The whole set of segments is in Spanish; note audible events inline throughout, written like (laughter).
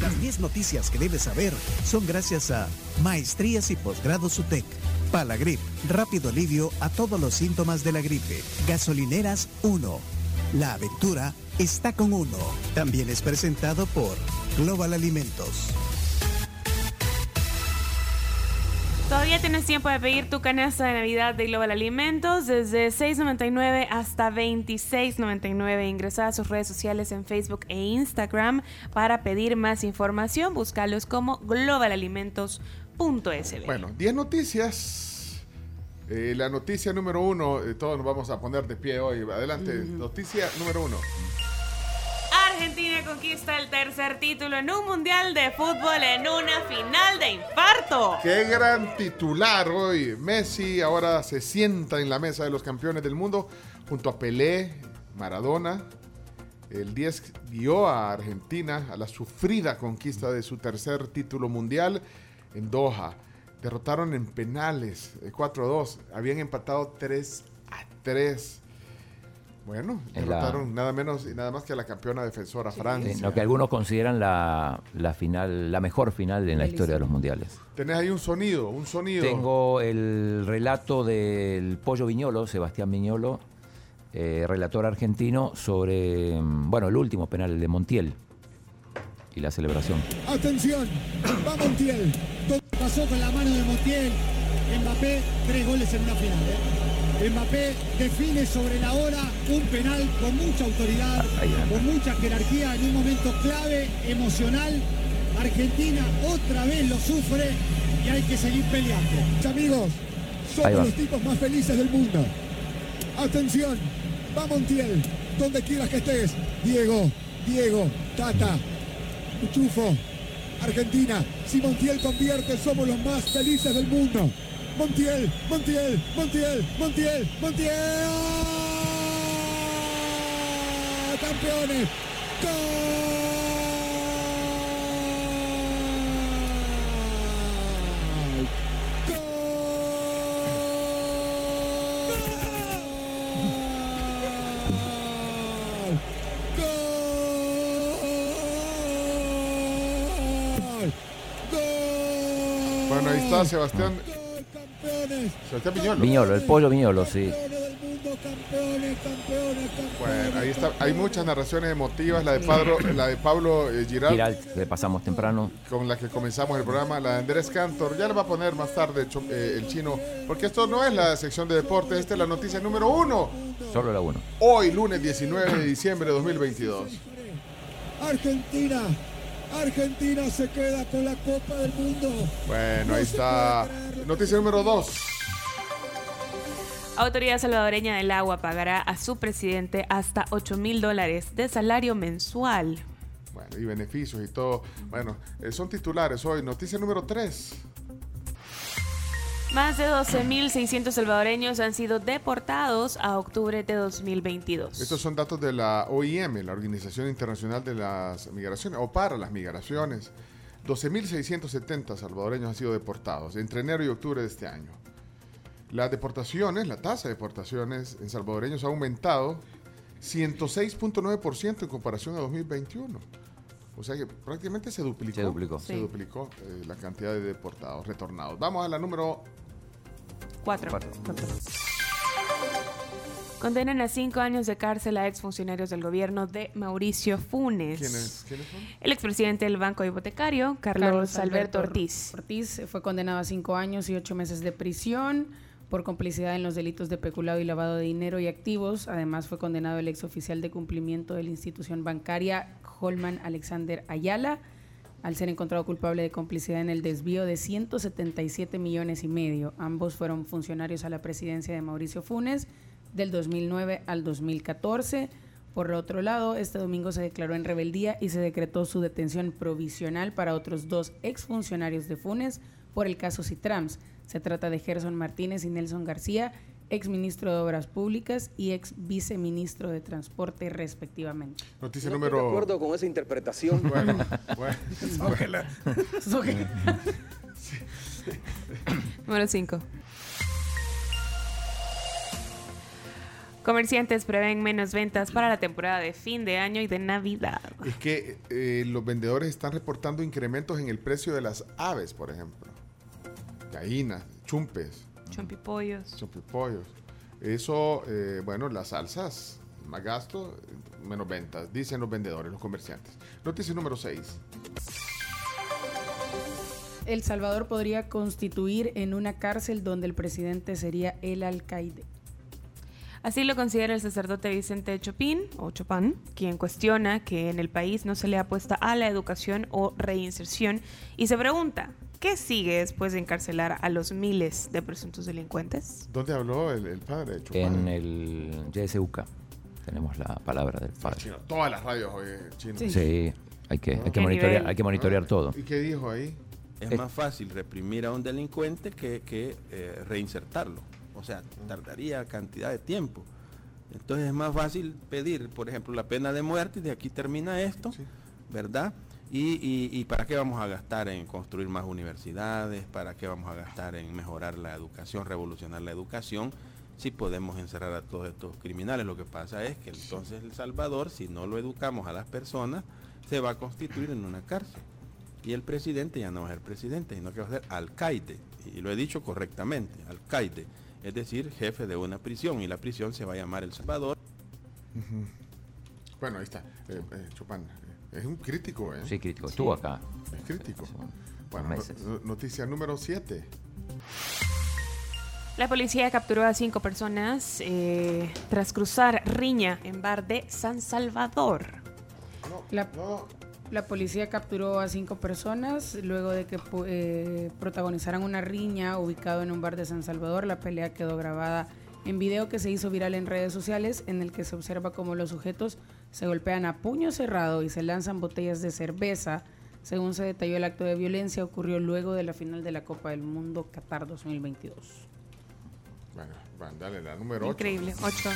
Las 10 noticias que debes saber son gracias a Maestrías y Posgrados UTEC. Palagrip, rápido alivio a todos los síntomas de la gripe. Gasolineras 1. La aventura está con uno. También es presentado por Global Alimentos. Todavía tienes tiempo de pedir tu canasta de Navidad de Global Alimentos desde 6.99 hasta 26.99. Ingresa a sus redes sociales en Facebook e Instagram para pedir más información. Búscalos como globalalimentos.sb. Bueno, 10 noticias. Eh, la noticia número uno, eh, todos nos vamos a poner de pie hoy. Adelante, noticia número uno. Argentina conquista el tercer título en un mundial de fútbol en una final de infarto. Qué gran titular hoy. Messi ahora se sienta en la mesa de los campeones del mundo junto a Pelé, Maradona. El 10 guió a Argentina a la sufrida conquista de su tercer título mundial en Doha. Derrotaron en penales 4-2. Habían empatado 3 a 3. Bueno, la- derrotaron nada menos y nada más que a la campeona defensora Francia. En lo que algunos consideran la, la final, la mejor final en la historia de los mundiales. Tenés ahí un sonido, un sonido. Tengo el relato del Pollo Viñolo, Sebastián Viñolo, eh, relator argentino, sobre, bueno, el último penal, el de Montiel, y la celebración. Atención, va Montiel. Todo pasó con la mano de Montiel. Mbappé, tres goles en una final. ¿eh? Mbappé define sobre la hora un penal con mucha autoridad, con mucha jerarquía en un momento clave, emocional. Argentina otra vez lo sufre y hay que seguir peleando. Amigos, somos los tipos más felices del mundo. Atención, va Montiel, donde quieras que estés. Diego, Diego, Tata, Chufo, Argentina. Si Montiel convierte, somos los más felices del mundo. Montiel, Montiel, Montiel, Montiel, Montiel. ¡Campeones! ¡Gol! Bueno, ahí está Sebastián. Sebastián Viñolo. Viñolo, el Pollo Viñolo, sí. Campeones del mundo, campeones, campeones, campeones. Bueno, ahí está. Hay muchas narraciones emotivas. La de Pablo, la de Pablo eh, Giralt, Giralt, le pasamos temprano. con la que comenzamos el programa. La de Andrés Cantor. Ya le va a poner más tarde eh, el chino. Porque esto no es la sección de deportes. Esta es la noticia número uno. Solo la uno. Hoy, lunes 19 de diciembre de 2022. Argentina, Argentina se queda con la Copa del Mundo. Bueno, ahí está. Noticia número dos. Autoridad salvadoreña del agua pagará a su presidente hasta 8 mil dólares de salario mensual. Bueno, y beneficios y todo. Bueno, eh, son titulares hoy. Noticia número 3. Más de 12.600 salvadoreños han sido deportados a octubre de 2022. Estos son datos de la OIM, la Organización Internacional de las Migraciones, o para las migraciones. 12.670 salvadoreños han sido deportados entre enero y octubre de este año. Las deportaciones, la tasa de deportaciones en salvadoreños ha aumentado 106.9% en comparación a 2021. O sea que prácticamente se duplicó. Se duplicó. Se Sí. duplicó eh, la cantidad de deportados, retornados. Vamos a la número Cuatro. Cuatro. Condenan a cinco años de cárcel a exfuncionarios del gobierno de Mauricio Funes. ¿Quiénes, ¿quiénes son? El expresidente del Banco Hipotecario, Carlos, Alberto Ortiz. Ortiz fue condenado a cinco años y ocho meses de prisión por complicidad en los delitos de peculado y lavado de dinero y activos. Además, fue condenado el ex oficial de cumplimiento de la institución bancaria, Holman Alexander Ayala, al ser encontrado culpable de complicidad en el desvío de 177 millones y medio. Ambos fueron funcionarios a la presidencia de Mauricio Funes del 2009 al 2014. Por otro lado, este domingo se declaró en rebeldía y se decretó su detención provisional para otros dos exfuncionarios de Funes por el caso Citrams. Se trata de Gerson Martínez y Nelson García, exministro de Obras Públicas y ex viceministro de Transporte, respectivamente. Noticia No estoy de número. acuerdo con esa interpretación. (laughs) Bueno, bueno. (laughs) Número 5. Comerciantes prevén menos ventas para la temporada de fin de año y de Navidad. Es que eh, los vendedores están reportando incrementos en el precio de las aves, por ejemplo. Gallinas, chumpes, Chompipollos. chumpipollos. Eso, eh, bueno, las salsas, más gasto, menos ventas, dicen los vendedores, los comerciantes. Noticia número 6. El Salvador podría constituir en una cárcel donde el presidente sería el alcaide. Así lo considera el sacerdote Vicente Chopin, o Chopin, quien cuestiona que en el país no se le apuesta a la educación o reinserción y se pregunta, ¿qué sigue después de encarcelar a los miles de presuntos delincuentes? ¿Dónde habló el, el padre? En el YSUK tenemos la palabra del padre. Chino, Todas las radios hoy, eh, chino. Sí. Sí, hay que, hay que ¿Qué monitorear, hay que monitorear todo. ¿Y qué dijo ahí? Es Eh. más fácil reprimir a un delincuente que, que, eh, reinsertarlo. O sea, tardaría cantidad de tiempo. Entonces es más fácil pedir, por ejemplo, la pena de muerte y de aquí termina esto, Sí. ¿verdad? Y, y- y para qué vamos a gastar en construir más universidades? ¿Para qué vamos a gastar en mejorar la educación, revolucionar la educación? Si podemos encerrar a todos estos criminales. Lo que pasa es que entonces El Salvador, si no lo educamos a las personas, se va a constituir en una cárcel. Y el presidente ya no va a ser presidente, sino que va a ser alcaide. Y lo he dicho correctamente, alcaide. Es decir, jefe de una prisión. Y la prisión se va a llamar El Salvador. Bueno, ahí está. Eh, eh, Chopin. Es un crítico, ¿eh? Sí, crítico. Estuvo acá. Es crítico. Bueno, unos meses. no- noticia número 7. La policía capturó a cinco personas eh, tras cruzar riña en bar de San Salvador. No, La- no, La policía capturó a cinco personas luego de que pu- eh, protagonizaran una riña ubicado en un bar de San Salvador. La pelea quedó grabada en video que se hizo viral en redes sociales en el que se observa cómo los sujetos se golpean a puño cerrado y se lanzan botellas de cerveza. Según se detalló, el acto de violencia ocurrió luego de la final de la Copa del Mundo Qatar 2022. Bueno, van, dale la número 8. Increíble. 8.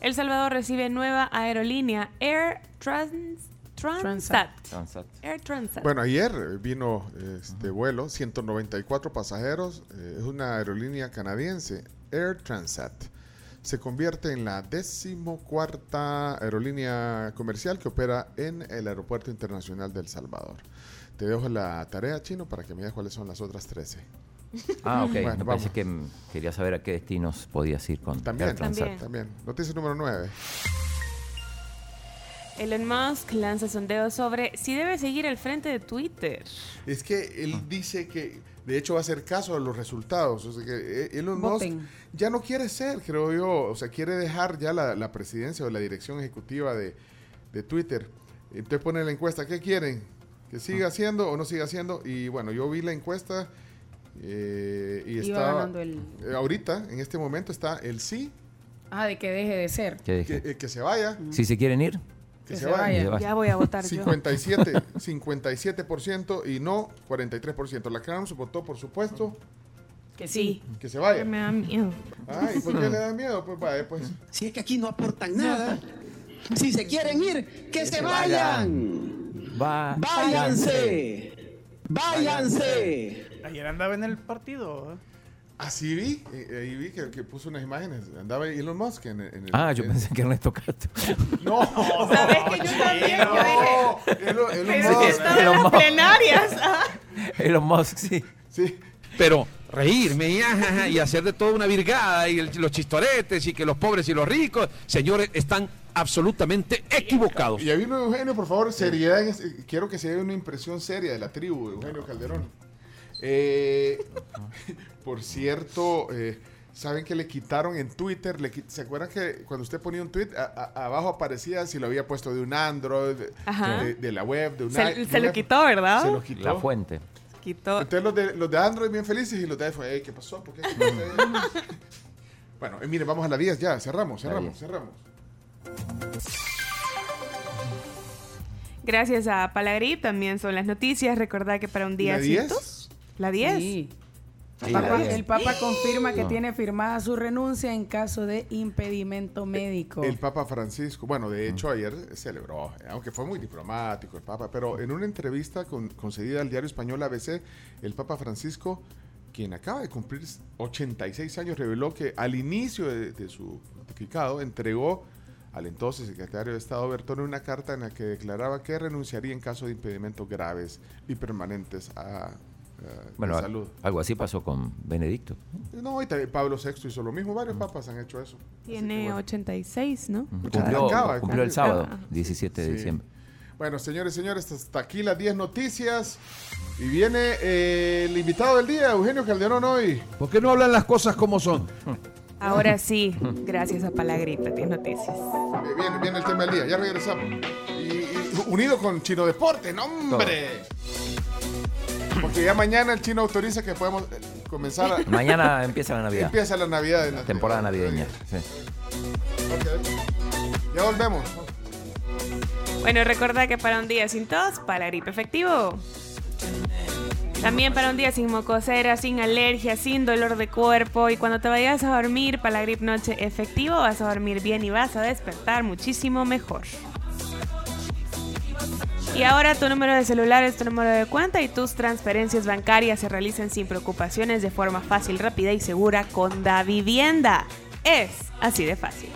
El Salvador recibe nueva aerolínea Air Trans Transat. Transat. Air Transat. Bueno, ayer vino este vuelo, 194 pasajeros, eh, es una aerolínea canadiense, Air Transat. Se convierte en la decimocuarta aerolínea comercial que opera en el Aeropuerto Internacional del Salvador. Te dejo la tarea, Chino, para que me digas cuáles son las otras 13. Ah, ok. Bueno, Me parece que quería saber a qué destinos podías ir con También. También. también. Noticia número 9. Elon Musk lanza sondeos sobre si debe seguir al frente de Twitter. Es que él dice que, de hecho, va a hacer caso a los resultados. O sea, que eh, Elon Musk ya no quiere ser, creo yo. O sea, quiere dejar ya la, la presidencia o la dirección ejecutiva de, de Twitter. Entonces pone la encuesta, ¿qué quieren? ¿Que siga haciendo o no siga haciendo? Y bueno, yo vi la encuesta eh, y Iba estaba... ganando el... eh, ahorita, en este momento, está el sí, Ah, de que deje de ser. ¿Qué que, dije? eh, que se vaya, Si se quieren ir, que, Que se, se que. Ya voy a votar yo. 57, 57% y no 43%. La Crowns votó, por supuesto, Que Sí. que se vaya. Me da miedo. Ay, ¿por qué le da miedo? Pues vaya, pues. Si es que aquí no aportan nada. Si se quieren ir, que, se, vayan. va. Váyanse. Váyanse. Ayer andaba en el partido. ¿eh? Así vi, eh, ahí vi que, que puso unas imágenes. Andaba Elon Musk en, el- en el. Ah, yo en- pensé que Ernesto Castro. (laughs) No, ¿Sabes que yo también? Yo dije, Elon, Musk. estaba en Elon las Musk. plenarias. ah. (laughs) Elon Musk, sí. Sí, Pero reírme y, y hacer de todo una virgada y el- los chistoretes y que los pobres y los ricos, señores, están absolutamente equivocados. y ya vino Eugenio, por favor, seriedad. en este- quiero que se dé una impresión seria de la tribu, Eugenio Calderón. Eh, (laughs) por cierto, eh, ¿saben que le quitaron en Twitter? Le ¿Se acuerdan que cuando usted ponía un tweet, a- a- abajo aparecía si lo había puesto de un Android, de, la web, de un Se, se lo una- quitó, ¿verdad? Se lo quitó. La fuente. Quitó. Entonces los de, los de Android bien felices y los de iPhone, "Ey, ¿qué pasó? ¿Por qué? (laughs) bueno, eh, miren, vamos a la 10 ya, cerramos, cerramos, 10. cerramos. Gracias a Palagrip también son las noticias. Recordad que para un día ¿La 10? ¿La 10? Sí. Sí, Papa- la diez. el Papa confirma que No. tiene firmada su renuncia en caso de impedimento médico. El Papa Francisco, bueno, de hecho ayer celebró, eh, aunque fue muy diplomático el Papa, pero en una entrevista con- concedida al diario español ABC, el Papa Francisco quien acaba de cumplir 86 años, reveló que al inicio de, de su pontificado entregó al entonces secretario de Estado Bertone una carta en la que declaraba que renunciaría en caso de impedimentos graves y permanentes a, a- Bueno, de salud. algo así pasó con Benedicto. No, y también Pablo VI hizo lo mismo, varios papas han hecho eso. Que Tiene bueno. 86, ¿no? Cumplió, acaba de cumplió el sábado, Ah, 17 de Sí. diciembre. Bueno, señores y señores, hasta aquí las 10 noticias. Y viene eh, el invitado del día, Eugenio Calderón, hoy. ¿Por qué no hablan las cosas como son? (laughs) Ahora sí, gracias a Palagripe, tienes noticias. Eh, Viene, viene el tema del día, ya regresamos. Y, y unido con Chino Deporte, ¡no, hombre! Porque ya mañana el chino autoriza que podemos eh, comenzar a... Mañana empieza la Navidad. Empieza la Navidad. en la Temporada navideña. sí. Ok. Ya volvemos. Bueno, recuerda que para un día sin tos, Palagripe efectivo. También para un día sin mocosera, sin alergia, sin dolor de cuerpo y cuando te vayas a dormir, Palagrip Noche efectivo, vas a dormir bien y vas a despertar muchísimo mejor. Y ahora tu número de celular es tu número de cuenta y tus transferencias bancarias se realicen sin preocupaciones de forma fácil, rápida y segura con Da Vivienda. Es así de fácil.